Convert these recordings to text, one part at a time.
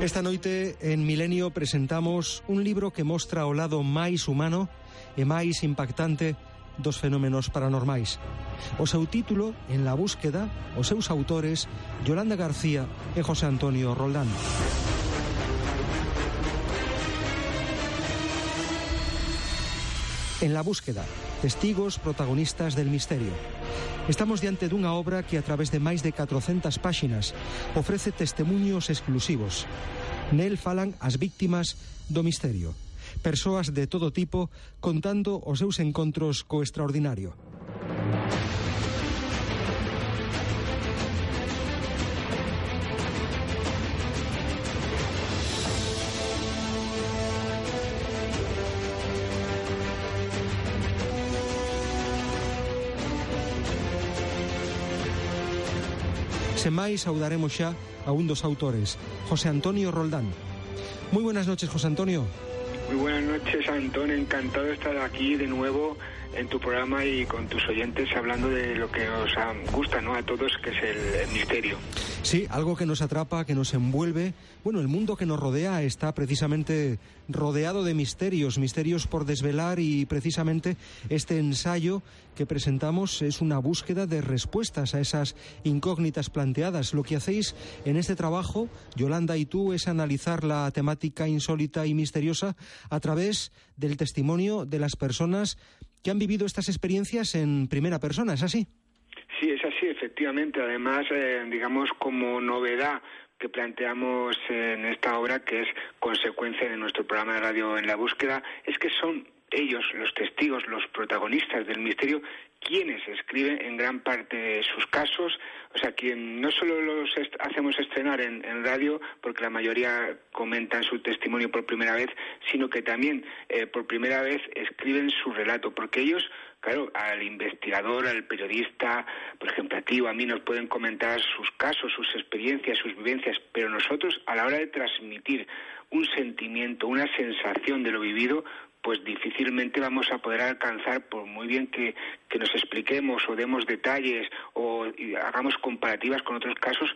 Esta noite en Milenio presentamos un libro que mostra o lado máis humano e máis impactante dos fenómenos paranormais. O seu título, En la búsqueda, os seus autores, Yolanda García e José Antonio Roldán. En la búsqueda, testigos protagonistas del misterio. Estamos diante dunha obra que a través de máis de 400 páxinas ofrece testemunhos exclusivos. Nel falan as víctimas do misterio, persoas de todo tipo contando os seus encontros co extraordinario. Sen máis saudaremos xa a un dos autores, José Antonio Roldán. Muy buenas noches, José Antonio. Muy buenas noches, Antón. Encantado de estar aquí de nuevo en tu programa y con tus oyentes hablando de lo que os gusta ¿no? a todos, que es el misterio. Sí, algo que nos atrapa, que nos envuelve. Bueno, el mundo que nos rodea está precisamente rodeado de misterios, misterios por desvelar y precisamente este ensayo que presentamos es una búsqueda de respuestas a esas incógnitas planteadas. Lo que hacéis en este trabajo, Yolanda y tú, es analizar la temática insólita y misteriosa a través del testimonio de las personas que han vivido estas experiencias en primera persona, ¿es así? Sí, es así, efectivamente. Además, eh, digamos, como novedad que planteamos en esta obra, que es consecuencia de nuestro programa de radio en la búsqueda, es que son ellos, los testigos, los protagonistas del misterio, quienes escriben en gran parte sus casos, o sea, quien no solo los est hacemos estrenar en, en, radio, porque la mayoría comentan su testimonio por primera vez, sino que también eh, por primera vez escriben su relato, porque ellos claro, al investigador, al periodista, por ejemplo, a ti o a mí nos pueden comentar sus casos, sus experiencias, sus vivencias, pero nosotros a la hora de transmitir un sentimiento, una sensación de lo vivido, pues difícilmente vamos a poder alcanzar, por muy bien que, que nos expliquemos o demos detalles o hagamos comparativas con otros casos,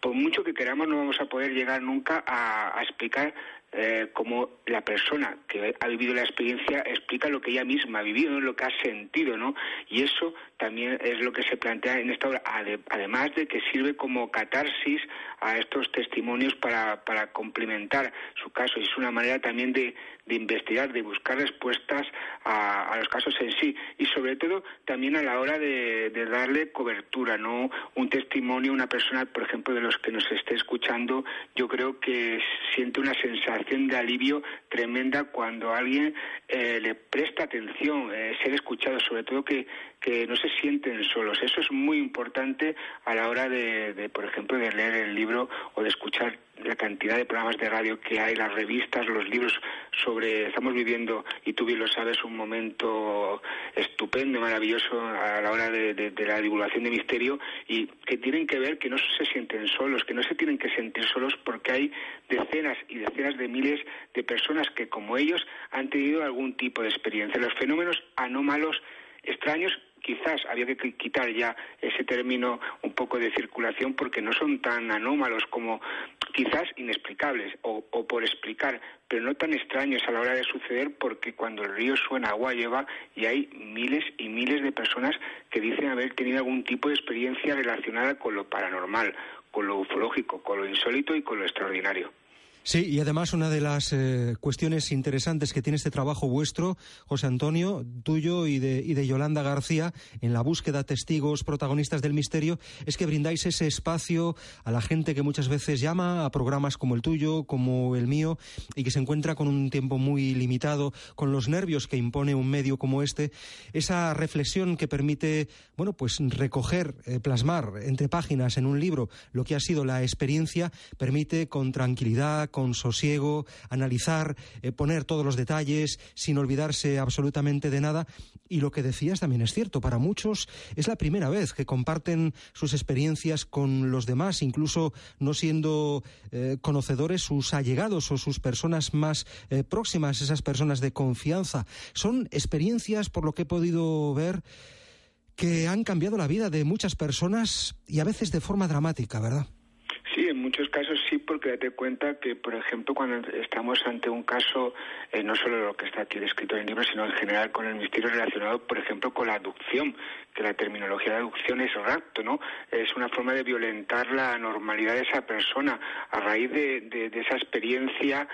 por mucho que queramos no vamos a poder llegar nunca a, a explicar eh, como la persona que ha vivido la experiencia explica lo que ella misma ha vivido, lo que ha sentido, ¿no? Y eso también es lo que se plantea en esta obra, además de que sirve como catarsis a estos testimonios para, para complementar su caso. Es una manera también de, de investigar, de buscar respuestas a, a, los casos en sí. Y sobre todo también a la hora de, de, darle cobertura, no un testimonio, una persona, por ejemplo, de los que nos esté escuchando, yo creo que siente una sensación de alivio tremenda cuando alguien eh, le presta atención, eh, ser escuchado, sobre todo que, que no se sienten solos. Eso es muy importante a la hora de, de, por ejemplo, de leer el libro o de escuchar la cantidad de programas de radio que hay, las revistas, los libros sobre, estamos viviendo, y tú bien lo sabes, un momento estupendo, maravilloso a la hora de, la divulgación de misterio y que tienen que ver que no se sienten solos, que no se tienen que sentir solos porque hay decenas y decenas de miles de personas que como ellos han tenido algún tipo de experiencia. Los fenómenos anómalos extraños quizás había que quitar ya ese término un poco de circulación porque no son tan anómalos como quizás inexplicables o, por explicar, pero no tan extraños a la hora de suceder porque cuando el río suena agua lleva y hay miles y miles de personas que dicen haber tenido algún tipo de experiencia relacionada con lo paranormal, con lo ufológico, con lo insólito y con lo extraordinario. Sí, y además una de las eh, cuestiones interesantes que tiene este trabajo vuestro, José Antonio, tuyo y de, y de Yolanda García, en la búsqueda testigos protagonistas del misterio, es que brindáis ese espacio a la gente que muchas veces llama a programas como el tuyo, como el mío, y que se encuentra con un tiempo muy limitado, con los nervios que impone un medio como este, esa reflexión que permite, bueno, pues recoger, eh, plasmar entre páginas en un libro lo que ha sido la experiencia, permite con tranquilidad, con sosiego, analizar, eh, poner todos los detalles sin olvidarse absolutamente de nada. Y lo que decías también es cierto, para muchos es la primera vez que comparten sus experiencias con los demás, incluso no siendo eh, conocedores sus allegados o sus personas más eh, próximas, esas personas de confianza. Son experiencias, por lo que he podido ver, que han cambiado la vida de muchas personas y a veces de forma dramática, ¿verdad? Muchos casos sí, porque date cuenta que, por ejemplo, cuando estamos ante un caso, eh, no solo lo que está aquí descrito en el libro, sino en general con el misterio relacionado, por ejemplo, con la adopción, que la terminología de adopción es rapto, ¿no? Es una forma de violentar la normalidad de esa persona a raíz de, de esa experiencia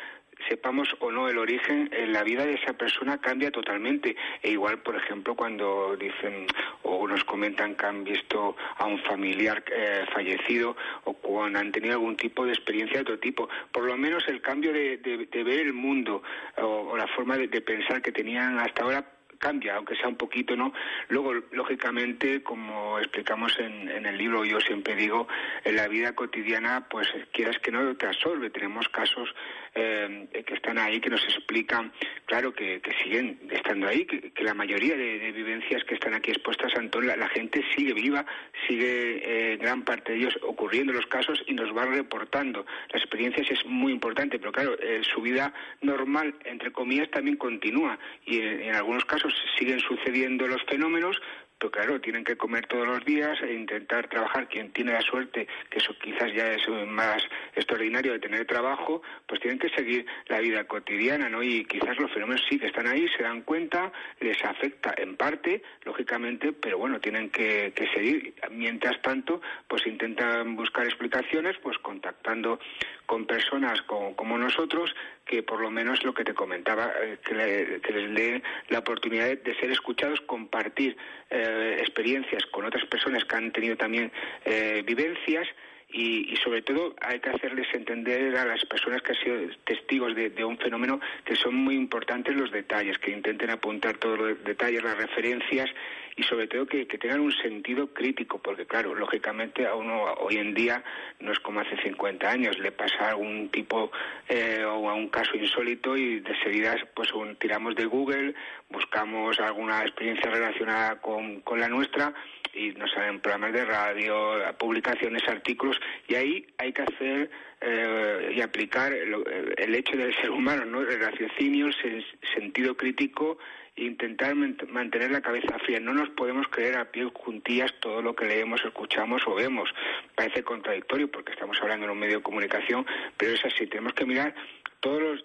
sepamos o no el origen, en la vida de esa persona cambia totalmente. E igual, por ejemplo, cuando dicen o nos comentan que han visto a un familiar eh, fallecido o cuando han tenido algún tipo de experiencia de otro tipo. Por lo menos el cambio de, ver el mundo o, la forma de pensar que tenían hasta ahora cambia, aunque sea un poquito, ¿no? Luego, lógicamente, como explicamos en, en, el libro, yo siempre digo, en la vida cotidiana, pues quieras que no te absorbe. Tenemos casos eh, que están ahí que nos explican, claro, que, que siguen estando ahí, que, la mayoría de, vivencias que están aquí expuestas, Antón, la, gente sigue viva, sigue eh, gran parte de ellos ocurriendo los casos y nos van reportando. Las experiencias es muy importante, pero claro, eh, su vida normal, entre comillas, también continúa y en algunos casos siguen sucediendo los fenómenos, pero claro, tienen que comer todos los días e intentar trabajar. Quien tiene la suerte, que eso quizás ya es más extraordinario de tener trabajo, pues tienen que seguir la vida cotidiana, ¿no? Y quizás los fenómenos sí que están ahí, se dan cuenta, les afecta en parte, lógicamente, pero bueno, tienen que, seguir. Mientras tanto, pues intentan buscar explicaciones, pues contactando con personas como, nosotros, que por lo menos lo que te comentaba, eh, que, les dé la oportunidad de, ser escuchados, compartir eh, experiencias con otras personas que han tenido también eh, vivencias y, sobre todo hay que hacerles entender a las personas que han sido testigos de, un fenómeno que son muy importantes los detalles, que intenten apuntar todos los detalles, las referencias y sobre todo que, tengan un sentido crítico, porque claro, lógicamente a uno hoy en día no es como hace 50 años, le pasa algún tipo eh, o a un caso insólito y de seguida pues tiramos de Google, buscamos alguna experiencia relacionada con, con la nuestra y nos salen programas de radio, publicaciones, artículos, y ahí hay que hacer eh, y aplicar el, hecho del ser humano, ¿no? el raciocinio, el sentido crítico e intentar mantener la cabeza fría. No nos podemos creer a pie juntillas todo lo que leemos, escuchamos o vemos. Parece contradictorio porque estamos hablando en un medio de comunicación, pero es así. Tenemos que mirar todos los,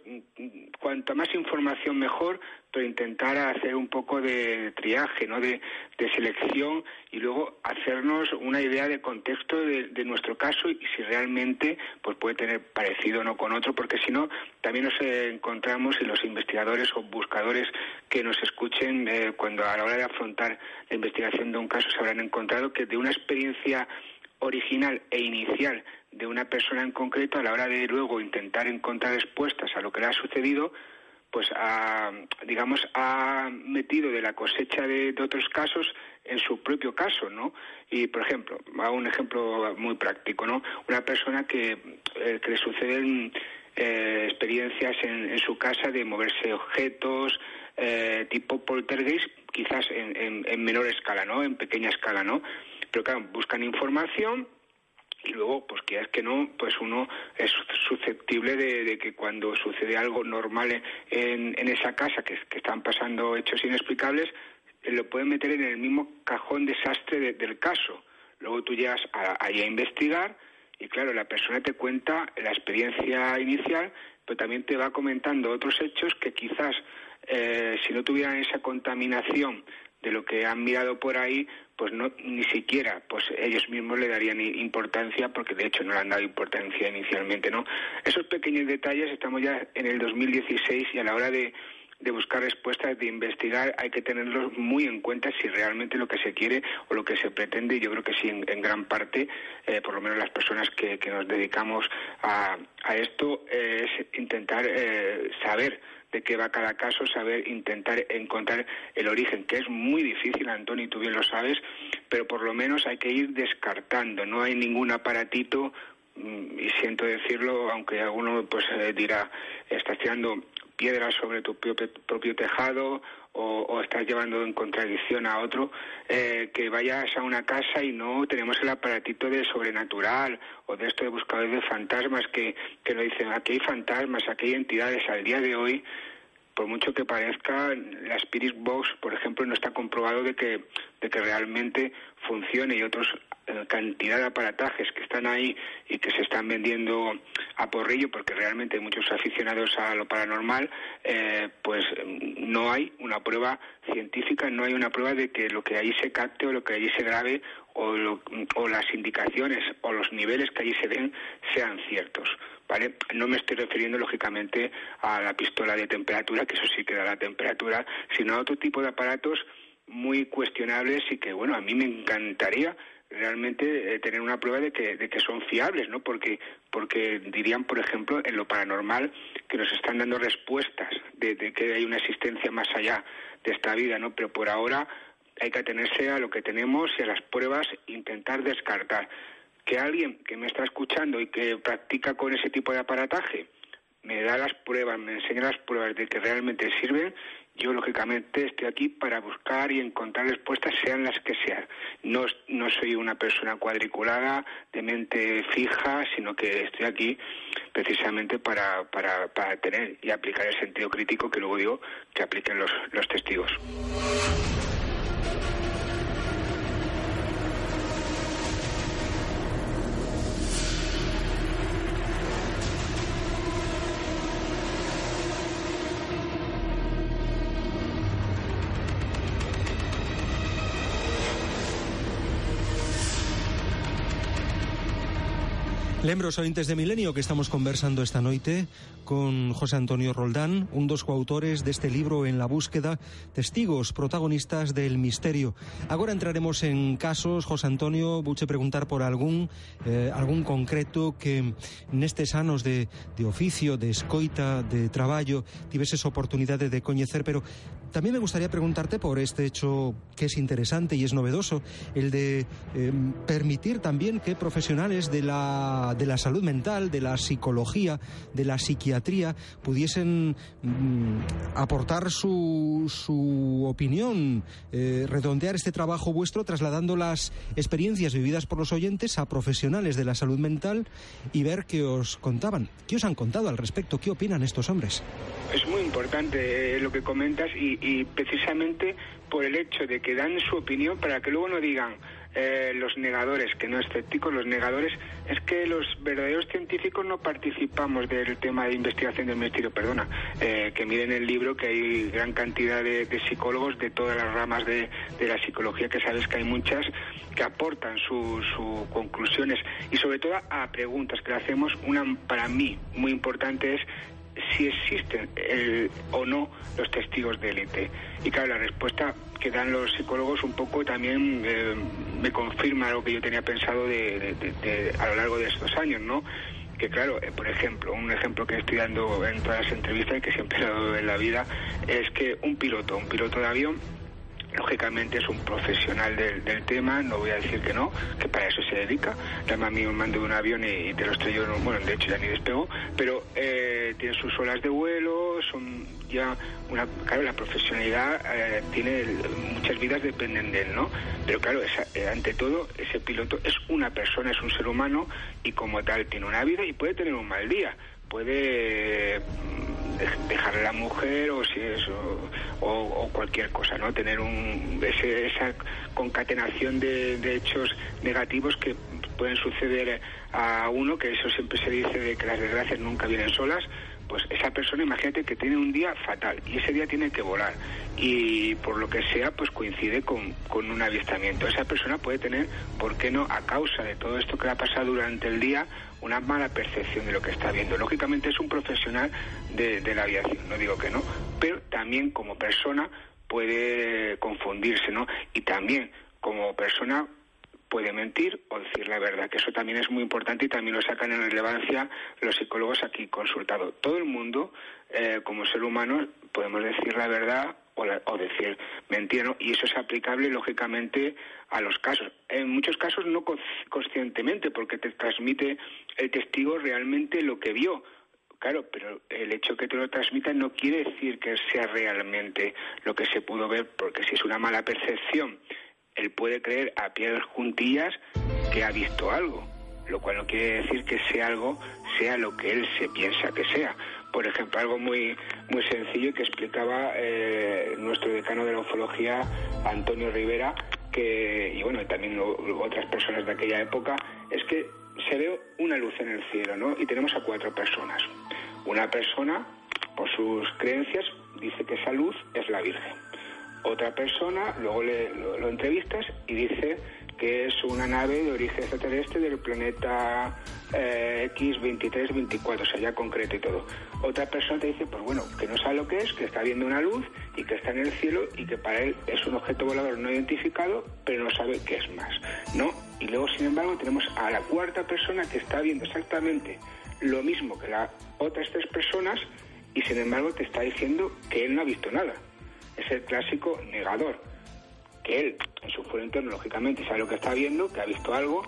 cuanta más información mejor, pero intentar hacer un poco de triaje, ¿no? de, selección y luego hacernos una idea de contexto de, nuestro caso y si realmente pues puede tener parecido o no con otro, porque si no, también nos encontramos y los investigadores o buscadores que nos escuchen eh, cuando a la hora de afrontar la investigación de un caso se habrán encontrado que de una experiencia original e inicial de una persona en concreto a la hora de luego intentar encontrar respuestas a lo que le ha sucedido, pues ha, digamos, ha metido de la cosecha de, otros casos en su propio caso, ¿no? Y, por ejemplo, a un ejemplo muy práctico, ¿no? Una persona que, eh, que le suceden eh, experiencias en, su casa de moverse objetos eh, tipo poltergeist, quizás en, en menor escala, ¿no? En pequeña escala, ¿no? Pero claro, buscan información y luego, pues que es que no, pues uno es susceptible de, que cuando sucede algo normal en, en esa casa, que, están pasando hechos inexplicables, lo pueden meter en el mismo cajón desastre del caso. Luego tú llegas ahí a investigar y claro, la persona te cuenta la experiencia inicial, pero también te va comentando otros hechos que quizás eh, si no tuvieran esa contaminación de lo que han mirado por ahí, pues no ni siquiera pues ellos mismos le darían importancia porque de hecho no le han dado importancia inicialmente no esos pequeños detalles estamos ya en el 2016 y a la hora de, de buscar respuestas, de investigar, hay que tenerlos muy en cuenta si realmente lo que se quiere o lo que se pretende. Yo creo que sí, en, gran parte, eh, por lo menos las personas que, que nos dedicamos a, a esto, es intentar eh, saber de qué va cada caso, saber intentar encontrar el origen, que es muy difícil, Antonio, y tú bien lo sabes, pero por lo menos hay que ir descartando, no hay ningún aparatito mm, y siento decirlo, aunque alguno pues eh, dirá, estás tirando piedras sobre tu propio, tejado o, estás llevando en contradicción a otro, eh, que vayas a una casa y no tenemos el aparatito de sobrenatural o de esto de buscadores de fantasmas que, que nos dicen aquí hay fantasmas, aquí hay entidades. Al día de hoy, por mucho que parezca, la Spirit Box, por ejemplo, no está comprobado de que, de que realmente funcione y otros cantidad de aparatajes que están ahí y que se están vendiendo a porrillo porque realmente hay muchos aficionados a lo paranormal, eh, pues no hay una prueba científica, no hay una prueba de que lo que allí se capte o lo que allí se grabe o, o las indicaciones o los niveles que allí se den sean ciertos. ¿Vale? No me estoy refiriendo lógicamente a la pistola de temperatura, que eso sí que da la temperatura, sino a otro tipo de aparatos muy cuestionables y que, bueno, a mí me encantaría realmente eh, tener una prueba de que, de que son fiables, ¿no? Porque, porque dirían, por ejemplo, en lo paranormal, que nos están dando respuestas de, que hay una existencia más allá de esta vida, ¿no? Pero por ahora hay que atenerse a lo que tenemos y a las pruebas, intentar descartar. Que alguien que me está escuchando y que practica con ese tipo de aparataje me da las pruebas, me enseña las pruebas de que realmente sirven, yo, lógicamente, estoy aquí para buscar y encontrar respuestas, sean las que sean. No, no soy una persona cuadriculada, de mente fija, sino que estoy aquí precisamente para, para, para tener y aplicar el sentido crítico que luego digo que apliquen los, los testigos. Lembros ointes de Milenio que estamos conversando esta noite con José Antonio Roldán, un dos coautores deste libro En la búsqueda, testigos protagonistas del misterio. Agora entraremos en casos, José Antonio, vouche preguntar por algún eh, algún concreto que nestes anos de, de oficio, de escoita, de traballo, tiveses oportunidade de coñecer, pero también me gustaría preguntarte por este hecho que es interesante y es novedoso, el de eh, permitir también que profesionales de la de la salud mental, de la psicología, de la psiquiatría, pudiesen mm, aportar su, su opinión, eh, redondear este trabajo vuestro trasladando las experiencias vividas por los oyentes a profesionales de la salud mental y ver qué os contaban. ¿Qué os han contado al respecto? ¿Qué opinan estos hombres? Es muy importante eh, lo que comentas y, y precisamente por el hecho de que dan su opinión para que luego no digan eh, los negadores, que no escépticos, los negadores, es que los verdaderos científicos no participamos del tema de investigación del ministerio, perdona, eh, que miren el libro que hay gran cantidad de, psicólogos de todas las ramas de, la psicología, que sabes que hay muchas que aportan sus conclusiones y sobre todo a preguntas que le hacemos. Una para mí muy importante es si existen o no los testigos de élite. Y claro, la respuesta que dan los psicólogos un poco también eh, me confirma lo que yo tenía pensado de, a lo largo de estos años, ¿no? Que claro, eh, por ejemplo, un ejemplo que estoy dando en todas las entrevistas y que siempre he dado en la vida es que un piloto, un piloto de avión, lógicamente es un profesional del, tema, no voy a decir que no, que para eso se dedica. Llama a mí mando de un avión y, te lo estrelló, bueno, de hecho ya ni despegó, pero eh, tiene sus olas de vuelo, son ya una, claro, la profesionalidad eh, tiene, muchas vidas dependen de él, ¿no? Pero claro, eh, ante todo, ese piloto es una persona, es un ser humano y como tal tiene una vida y puede tener un mal día puede mm, dejarle a la mujer o si es cualquier cosa, ¿no? Tener un, esa concatenación de, de hechos negativos que pueden suceder a uno, que eso siempre se dice de que las desgracias nunca vienen solas, pues esa persona imagínate que tiene un día fatal y ese día tiene que volar y por lo que sea pues coincide con, con un avistamiento. Esa persona puede tener, ¿por qué no?, a causa de todo esto que le ha pasado durante el día, una mala percepción de lo que está viendo. Lógicamente es un profesional de, de la aviación, no digo que no, pero también como persona puede confundirse, ¿no? Y también como persona puede mentir o decir la verdad, que eso también es muy importante y también lo sacan en relevancia los psicólogos aquí consultados. Todo el mundo, eh, como ser humano, podemos decir la verdad o, decir mentira, y eso es aplicable lógicamente a los casos. En muchos casos no conscientemente, porque te transmite el testigo realmente lo que vio. Claro, pero el hecho que te lo transmita no quiere decir que sea realmente lo que se pudo ver, porque si es una mala percepción él puede creer a piedras juntillas que ha visto algo, lo cual no quiere decir que sea algo sea lo que él se piensa que sea. Por ejemplo, algo muy muy sencillo que explicaba eh, nuestro decano de la ufología, Antonio Rivera, que y bueno, también otras personas de aquella época, es que se ve una luz en el cielo, ¿no? Y tenemos a cuatro personas. Una persona, por sus creencias, dice que esa luz es la Virgen otra persona, luego le, lo, entrevistas y dice que es una nave de origen extraterrestre del planeta eh, X2324, o sea, ya concreto y todo. Otra persona te dice, pues bueno, que no sabe lo que es, que está viendo una luz y que está en el cielo y que para él es un objeto volador no identificado, pero no sabe qué es más, ¿no? Y luego, sin embargo, tenemos a la cuarta persona que está viendo exactamente lo mismo que las otras tres personas y, sin embargo, te está diciendo que él no ha visto nada es el clásico negador, que él en su fuero interno lógicamente sabe lo que está viendo, que ha visto algo,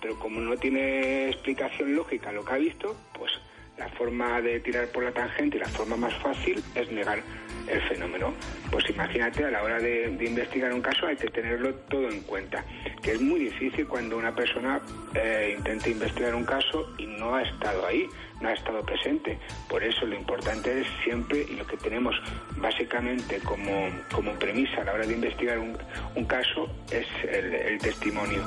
pero como no tiene explicación lógica lo que ha visto, pues la forma de tirar por la tangente y la forma más fácil es negar el fenómeno. Pues imagínate, a la hora de, investigar un caso hay que tenerlo todo en cuenta, que es muy difícil cuando una persona eh, intenta investigar un caso y no ha estado ahí, no ha estado presente. Por eso lo importante es siempre, y lo que tenemos básicamente como, como premisa a la hora de investigar un, caso, es el testimonio.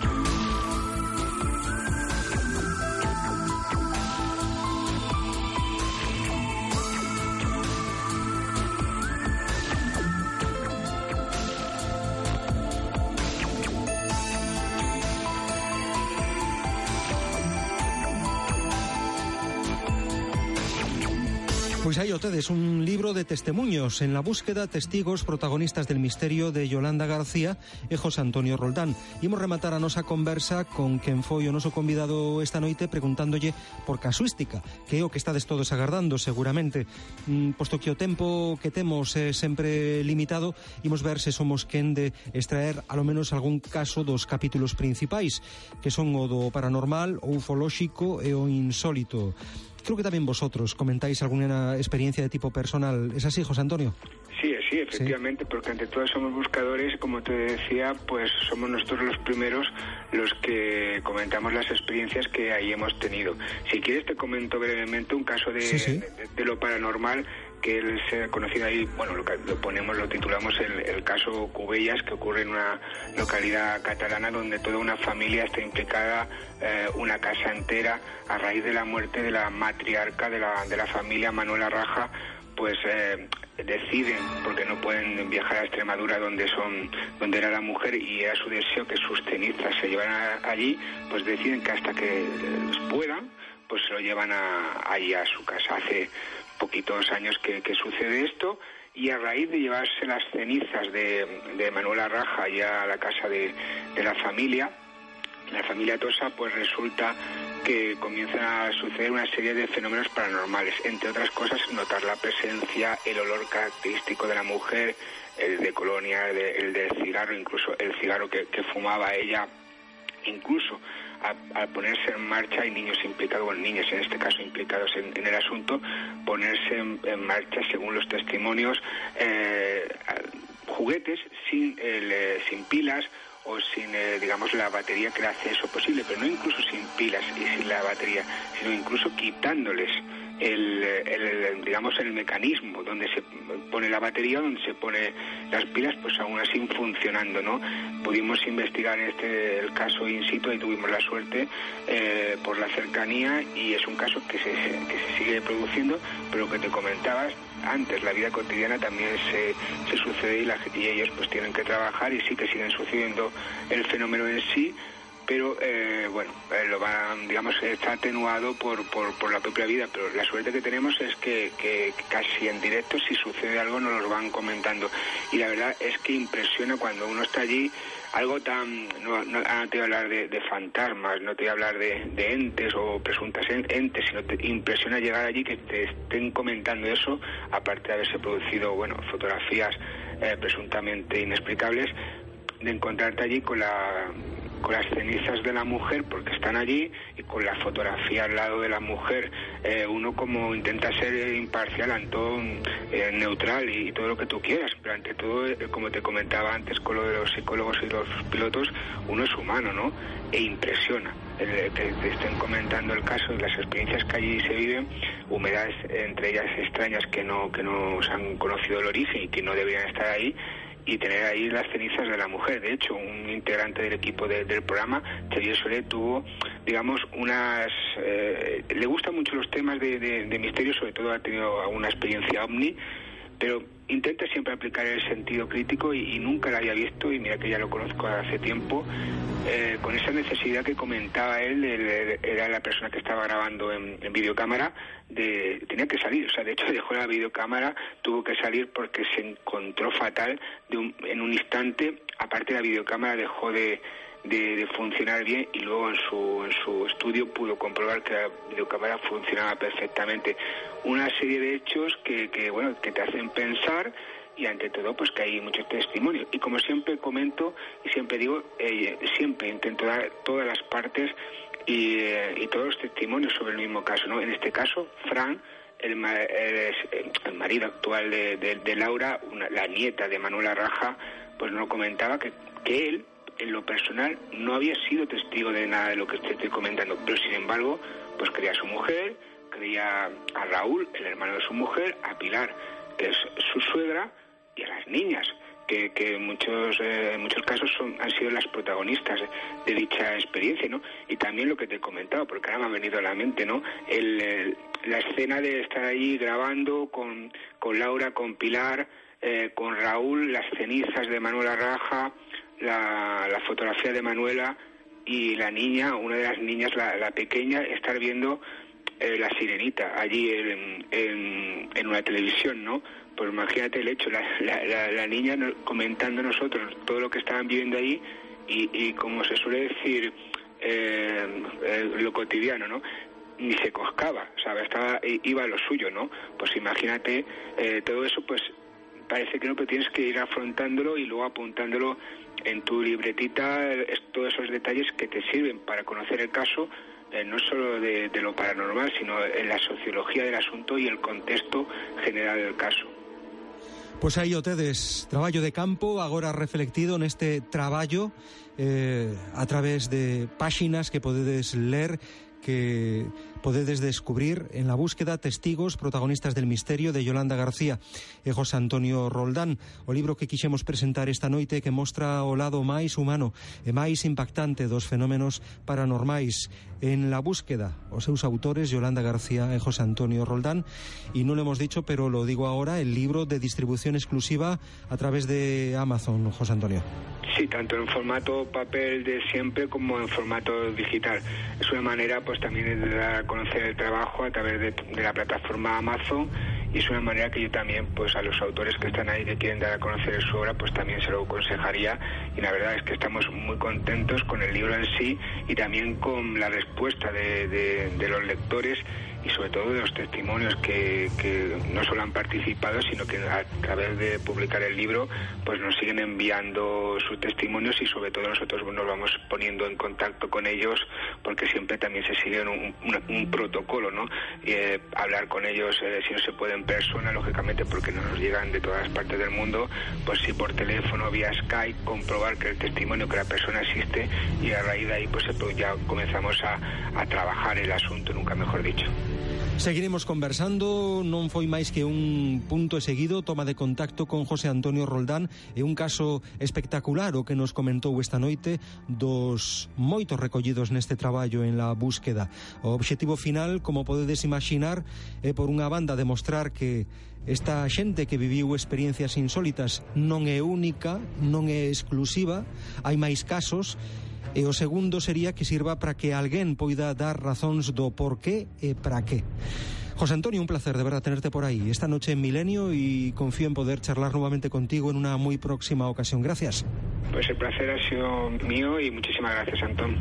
Pues ahí ustedes, un libro de testimonios en la búsqueda testigos protagonistas del misterio de Yolanda García e José Antonio Roldán. Imos rematar a nosa conversa con quen foi o noso convidado esta noite preguntándolle por casuística, que o que estades todos agardando seguramente. Mm, posto que o tempo que temos é sempre limitado, imos ver se somos quen de extraer alo menos algún caso dos capítulos principais, que son o do paranormal, o ufolóxico e o insólito. Creo que también vosotros comentáis alguna experiencia de tipo personal. ¿Es así, José Antonio? Sí, sí, efectivamente, porque ante todo somos buscadores, como te decía, pues somos nosotros los primeros los que comentamos las experiencias que ahí hemos tenido. Si quieres te comento brevemente un caso de, de lo paranormal que él se ha conocido ahí, bueno, lo, ponemos, lo titulamos el, caso Cubellas, que ocurre en una localidad catalana donde toda una familia está implicada, eh, una casa entera, a raíz de la muerte de la matriarca de la, de la familia, Manuela Raja, pues eh, deciden, porque no pueden viajar a Extremadura donde son, donde era la mujer y era su deseo que sus cenizas se llevaran allí, pues deciden que hasta que puedan, pues se lo llevan a, ahí a su casa. Hace poquitos años que, sucede esto y a raíz de llevarse las cenizas de, de Manuela Raja ya a la casa de, la familia, la familia Tosa, pues resulta que comienzan a suceder una serie de fenómenos paranormales, entre otras cosas notar la presencia, el olor característico de la mujer, el de colonia, el, del cigarro, incluso el cigarro que, que fumaba ella, incluso al ponerse en marcha, hay niños implicados, o niños en este caso implicados en, el asunto, ponerse en, marcha, según los testimonios, eh, juguetes sin, eh, sin pilas o sin, eh, digamos, la batería que hace eso posible, pero no incluso sin pilas y sin la batería, sino incluso quitándoles el, digamos el mecanismo donde se pone la batería donde se pone las pilas pues aún así funcionando no pudimos investigar este el caso in situ y tuvimos la suerte eh, por la cercanía y es un caso que se, que se sigue produciendo pero que te comentabas antes la vida cotidiana también se, se sucede y, y ellos pues tienen que trabajar y sí que siguen sucediendo el fenómeno en sí pero eh, bueno, eh, lo van, digamos, está atenuado por, por, por, la propia vida, pero la suerte que tenemos es que, que, casi en directo si sucede algo nos lo van comentando. Y la verdad es que impresiona cuando uno está allí algo tan, no, no, ah, te voy a hablar de, fantasmas, no te voy a hablar de, de, entes o presuntas entes, sino te impresiona llegar allí que te estén comentando eso, aparte de haberse producido, bueno, fotografías eh, presuntamente inexplicables, de encontrarte allí con la con las cenizas de la mujer porque están allí y con la fotografía al lado de la mujer eh, uno como intenta ser imparcial Antón eh, neutral y, todo lo que tú quieras. Pero ante todo eh, como te comentaba antes con lo de los psicólogos y los pilotos uno es humano no e impresiona. Que te estén comentando el caso y las experiencias que allí se viven humedades entre ellas extrañas que no que no se han conocido el origen y que no deberían estar ahí y tener ahí las cenizas de la mujer. De hecho, un integrante del equipo del programa, Xavier Solé, tuvo, digamos, unas... Eh, le gustan mucho los temas de, de, misterio, sobre todo ha tenido alguna experiencia ovni, pero intenta siempre aplicar el sentido crítico y, nunca la había visto, y mira que ya lo conozco hace tiempo, eh, con esa necesidad que comentaba él, era la persona que estaba grabando en, videocámara, de, tenía que salir, o sea, de hecho dejó la videocámara, tuvo que salir porque se encontró fatal de en un instante, aparte la videocámara dejó de, de, funcionar bien y luego en su, en su estudio pudo comprobar que la videocámara funcionaba perfectamente. Una serie de hechos que, que, bueno, que te hacen pensar y ante todo pues que hay muchos testimonios y como siempre comento y siempre digo eh, siempre intento dar todas las partes y, eh, y, todos los testimonios sobre el mismo caso no en este caso Fran el, el, marido actual de, de, Laura la nieta de Manuela Raja pues nos comentaba que, que él en lo personal no había sido testigo de nada de lo que te estoy comentando, pero sin embargo, pues creía a su mujer, creía a Raúl, el hermano de su mujer, a Pilar, que es su suegra, y a las niñas, que, que muchos, eh, en muchos casos son, han sido las protagonistas de dicha experiencia, ¿no? Y también lo que te he comentado, porque ahora me ha venido a la mente, ¿no? El, la escena de estar ahí grabando con, con Laura, con Pilar, eh, con Raúl, las cenizas de Manuela Raja, la, fotografía de Manuela y la niña, una de las niñas, la, pequeña, estar viendo eh, la sirenita allí en, en, una televisión, ¿no? Pues imagínate el hecho, la, la, niña comentando a nosotros todo lo que estaban viviendo ahí y, y como se suele decir, eh, eh, lo cotidiano, ¿no? Ni se coscaba, ¿sabes? Estaba, iba a lo suyo, ¿no? Pues imagínate todo eso, pues parece que no, pero tienes que ir afrontándolo y luego apuntándolo en tu libretita todos esos detalles que te sirven para conocer el caso, eh, no solo de, lo paranormal, sino en la sociología del asunto y el contexto general del caso. Pues ahí ustedes, trabajo de campo, ahora reflectido en este trabajo eh, a través de páginas que podéis leer que podedes descubrir en la búsqueda testigos protagonistas del misterio de Yolanda García e José Antonio Roldán o libro que quixemos presentar esta noite que mostra o lado máis humano e máis impactante dos fenómenos paranormais en la búsqueda os seus autores Yolanda García e José Antonio Roldán y no lo hemos dicho pero lo digo ahora el libro de distribución exclusiva a través de Amazon José Antonio Sí, tanto en formato papel de siempre como en formato digital. Es una manera pues también de dar a conocer el trabajo a través de, la plataforma Amazon y es una manera que yo también pues a los autores que están ahí que quieren dar a conocer su obra pues también se lo aconsejaría. Y la verdad es que estamos muy contentos con el libro en sí y también con la respuesta de, de los lectores y sobre todo de los testimonios que, no solo han participado, sino que a través de publicar el libro, pues nos siguen enviando sus testimonios y sobre todo nosotros nos vamos poniendo en contacto con ellos porque siempre también se sigue un, protocolo, ¿no? Eh, hablar con ellos, eh, si no se puede en persona, lógicamente porque no nos llegan de todas partes del mundo, pues sí por teléfono, vía Skype, comprobar que el testimonio, que la persona existe y a raíz de ahí pues ya comenzamos a trabajar el asunto, nunca mejor dicho. Seguiremos conversando, non foi máis que un punto e seguido toma de contacto con José Antonio Roldán e un caso espectacular o que nos comentou esta noite dos moitos recollidos neste traballo en la búsqueda. O obxectivo final, como podedes imaginar, é por unha banda demostrar que esta xente que viviu experiencias insólitas non é única, non é exclusiva, hai máis casos e o segundo sería que sirva para que alguén poida dar razóns do porqué e para qué. José Antonio, un placer de verdad tenerte por ahí esta noche en Milenio y confío en poder charlar nuevamente contigo en una muy próxima ocasión. Gracias. Pues el placer ha sido mío y muchísimas gracias, Antón.